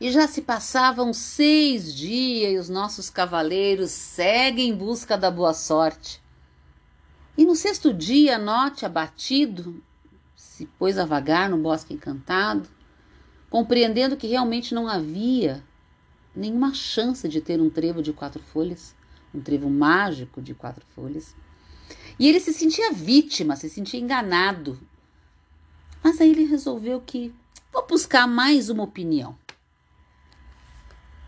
E já se passavam seis dias e os nossos cavaleiros seguem em busca da boa sorte. E no sexto dia, Note, abatido, se pôs a vagar no bosque encantado, compreendendo que realmente não havia nenhuma chance de ter um trevo de quatro folhas, um trevo mágico de quatro folhas. E ele se sentia vítima, se sentia enganado. Mas aí ele resolveu que vou buscar mais uma opinião.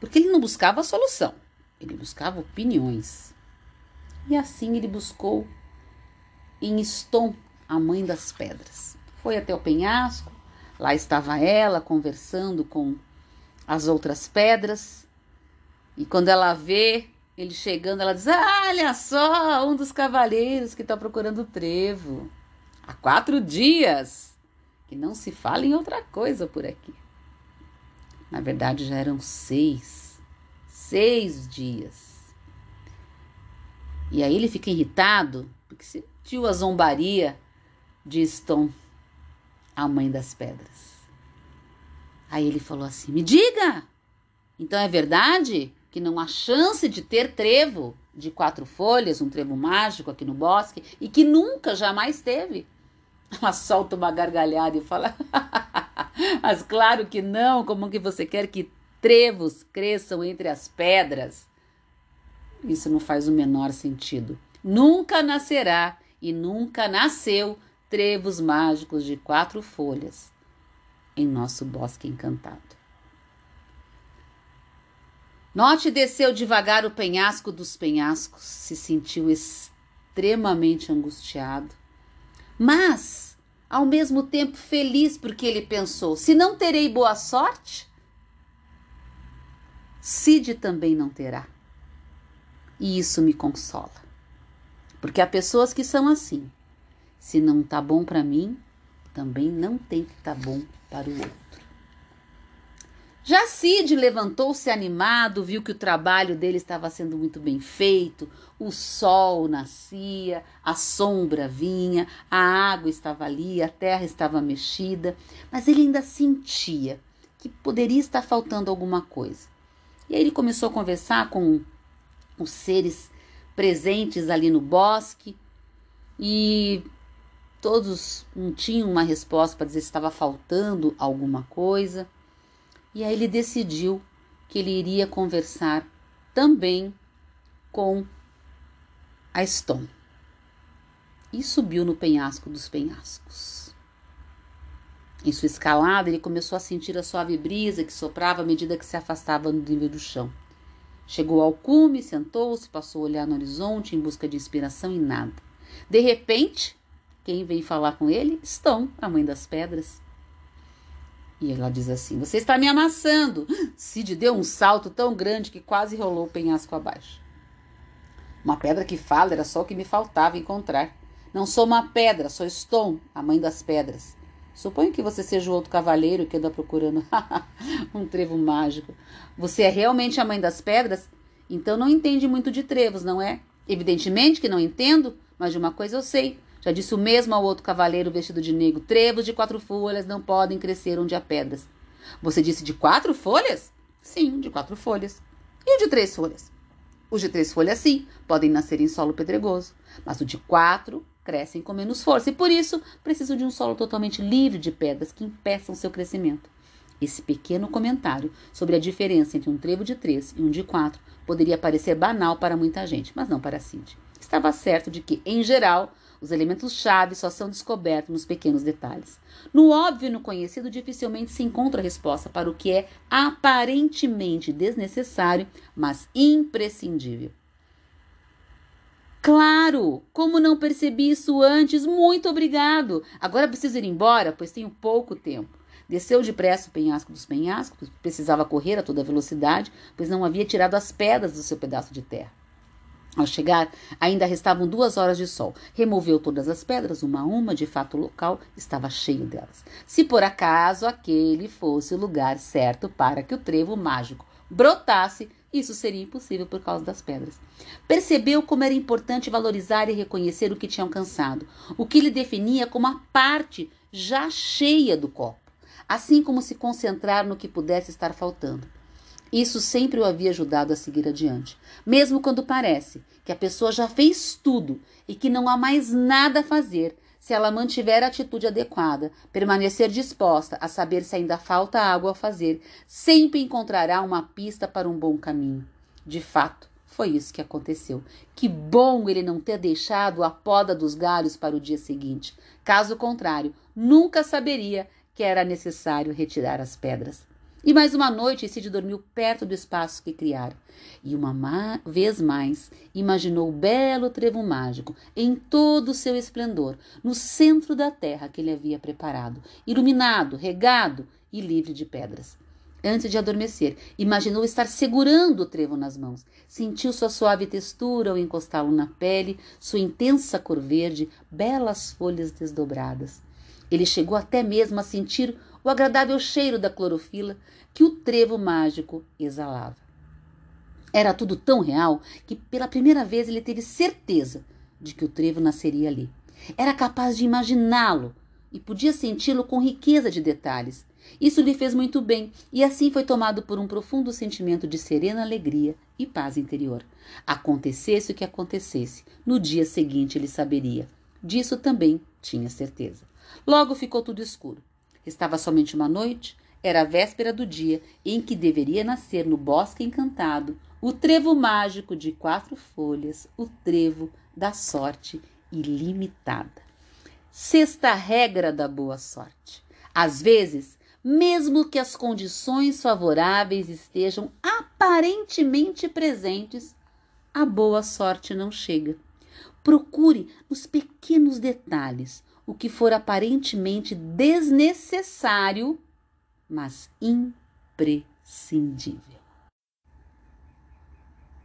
Porque ele não buscava a solução, ele buscava opiniões. E assim ele buscou em Ston, a mãe das pedras. Foi até o penhasco, lá estava ela conversando com as outras pedras. E quando ela vê ele chegando, ela diz: Olha só, um dos cavaleiros que está procurando o trevo. Há quatro dias que não se fala em outra coisa por aqui. Na verdade, já eram seis. Seis dias. E aí ele fica irritado, porque sentiu a zombaria de Stone, a mãe das pedras. Aí ele falou assim: Me diga! Então é verdade que não há chance de ter trevo de quatro folhas, um trevo mágico aqui no bosque, e que nunca, jamais teve? Ela solta uma gargalhada e fala: Mas claro que não, como que você quer que trevos cresçam entre as pedras? Isso não faz o menor sentido. Nunca nascerá e nunca nasceu trevos mágicos de quatro folhas em nosso bosque encantado. Note desceu devagar o penhasco dos penhascos, se sentiu extremamente angustiado mas ao mesmo tempo feliz porque ele pensou: se não terei boa sorte, Cid também não terá. E isso me consola. Porque há pessoas que são assim. Se não tá bom para mim, também não tem que estar tá bom para o outro. Já Cid levantou-se animado, viu que o trabalho dele estava sendo muito bem feito, o sol nascia, a sombra vinha, a água estava ali, a terra estava mexida, mas ele ainda sentia que poderia estar faltando alguma coisa. E aí ele começou a conversar com os seres presentes ali no bosque e todos não tinham uma resposta para dizer se estava faltando alguma coisa. E aí ele decidiu que ele iria conversar também com a Stone. E subiu no penhasco dos penhascos. Em sua escalada, ele começou a sentir a suave brisa que soprava à medida que se afastava do nível do chão. Chegou ao cume, sentou-se, passou a olhar no horizonte em busca de inspiração e nada. De repente, quem vem falar com ele? Stone, a mãe das pedras. E ela diz assim: Você está me amassando. Cid deu um salto tão grande que quase rolou o penhasco abaixo. Uma pedra que fala era só o que me faltava encontrar. Não sou uma pedra, sou Stone, a mãe das pedras. Suponho que você seja o outro cavaleiro que anda procurando um trevo mágico. Você é realmente a mãe das pedras? Então não entende muito de trevos, não é? Evidentemente que não entendo, mas de uma coisa eu sei. Já disse o mesmo ao outro cavaleiro vestido de negro: Trevos de quatro folhas não podem crescer onde há pedras. Você disse de quatro folhas? Sim, de quatro folhas. E o de três folhas? Os de três folhas, sim, podem nascer em solo pedregoso, mas o de quatro crescem com menos força e por isso precisam de um solo totalmente livre de pedras que impeçam seu crescimento. Esse pequeno comentário sobre a diferença entre um trevo de três e um de quatro poderia parecer banal para muita gente, mas não para Cindy. Estava certo de que, em geral, os elementos-chave só são descobertos nos pequenos detalhes. No óbvio e no conhecido, dificilmente se encontra resposta para o que é aparentemente desnecessário, mas imprescindível. Claro! Como não percebi isso antes? Muito obrigado! Agora preciso ir embora, pois tenho pouco tempo. Desceu depressa o penhasco dos penhascos, precisava correr a toda velocidade, pois não havia tirado as pedras do seu pedaço de terra. Ao chegar, ainda restavam duas horas de sol. Removeu todas as pedras, uma a uma, de fato o local estava cheio delas. Se por acaso aquele fosse o lugar certo para que o trevo mágico brotasse, isso seria impossível por causa das pedras. Percebeu como era importante valorizar e reconhecer o que tinha alcançado, o que lhe definia como a parte já cheia do copo. assim como se concentrar no que pudesse estar faltando. Isso sempre o havia ajudado a seguir adiante, mesmo quando parece que a pessoa já fez tudo e que não há mais nada a fazer. Se ela mantiver a atitude adequada, permanecer disposta a saber se ainda falta algo a fazer, sempre encontrará uma pista para um bom caminho. De fato, foi isso que aconteceu. Que bom ele não ter deixado a poda dos galhos para o dia seguinte. Caso contrário, nunca saberia que era necessário retirar as pedras. E mais uma noite Cid dormiu perto do espaço que criara. E uma vez mais imaginou o belo trevo mágico em todo o seu esplendor, no centro da terra que ele havia preparado, iluminado, regado e livre de pedras. Antes de adormecer, imaginou estar segurando o trevo nas mãos. Sentiu sua suave textura ao encostá-lo na pele, sua intensa cor verde, belas folhas desdobradas. Ele chegou até mesmo a sentir o agradável cheiro da clorofila que o trevo mágico exalava. Era tudo tão real que pela primeira vez ele teve certeza de que o trevo nasceria ali. Era capaz de imaginá-lo e podia senti-lo com riqueza de detalhes. Isso lhe fez muito bem e assim foi tomado por um profundo sentimento de serena alegria e paz interior. Acontecesse o que acontecesse, no dia seguinte ele saberia. Disso também tinha certeza. Logo ficou tudo escuro. Estava somente uma noite, era a véspera do dia em que deveria nascer no bosque encantado o trevo mágico de quatro folhas, o trevo da sorte ilimitada. Sexta regra da boa sorte. Às vezes, mesmo que as condições favoráveis estejam aparentemente presentes, a boa sorte não chega. Procure nos pequenos detalhes o que for aparentemente desnecessário, mas imprescindível.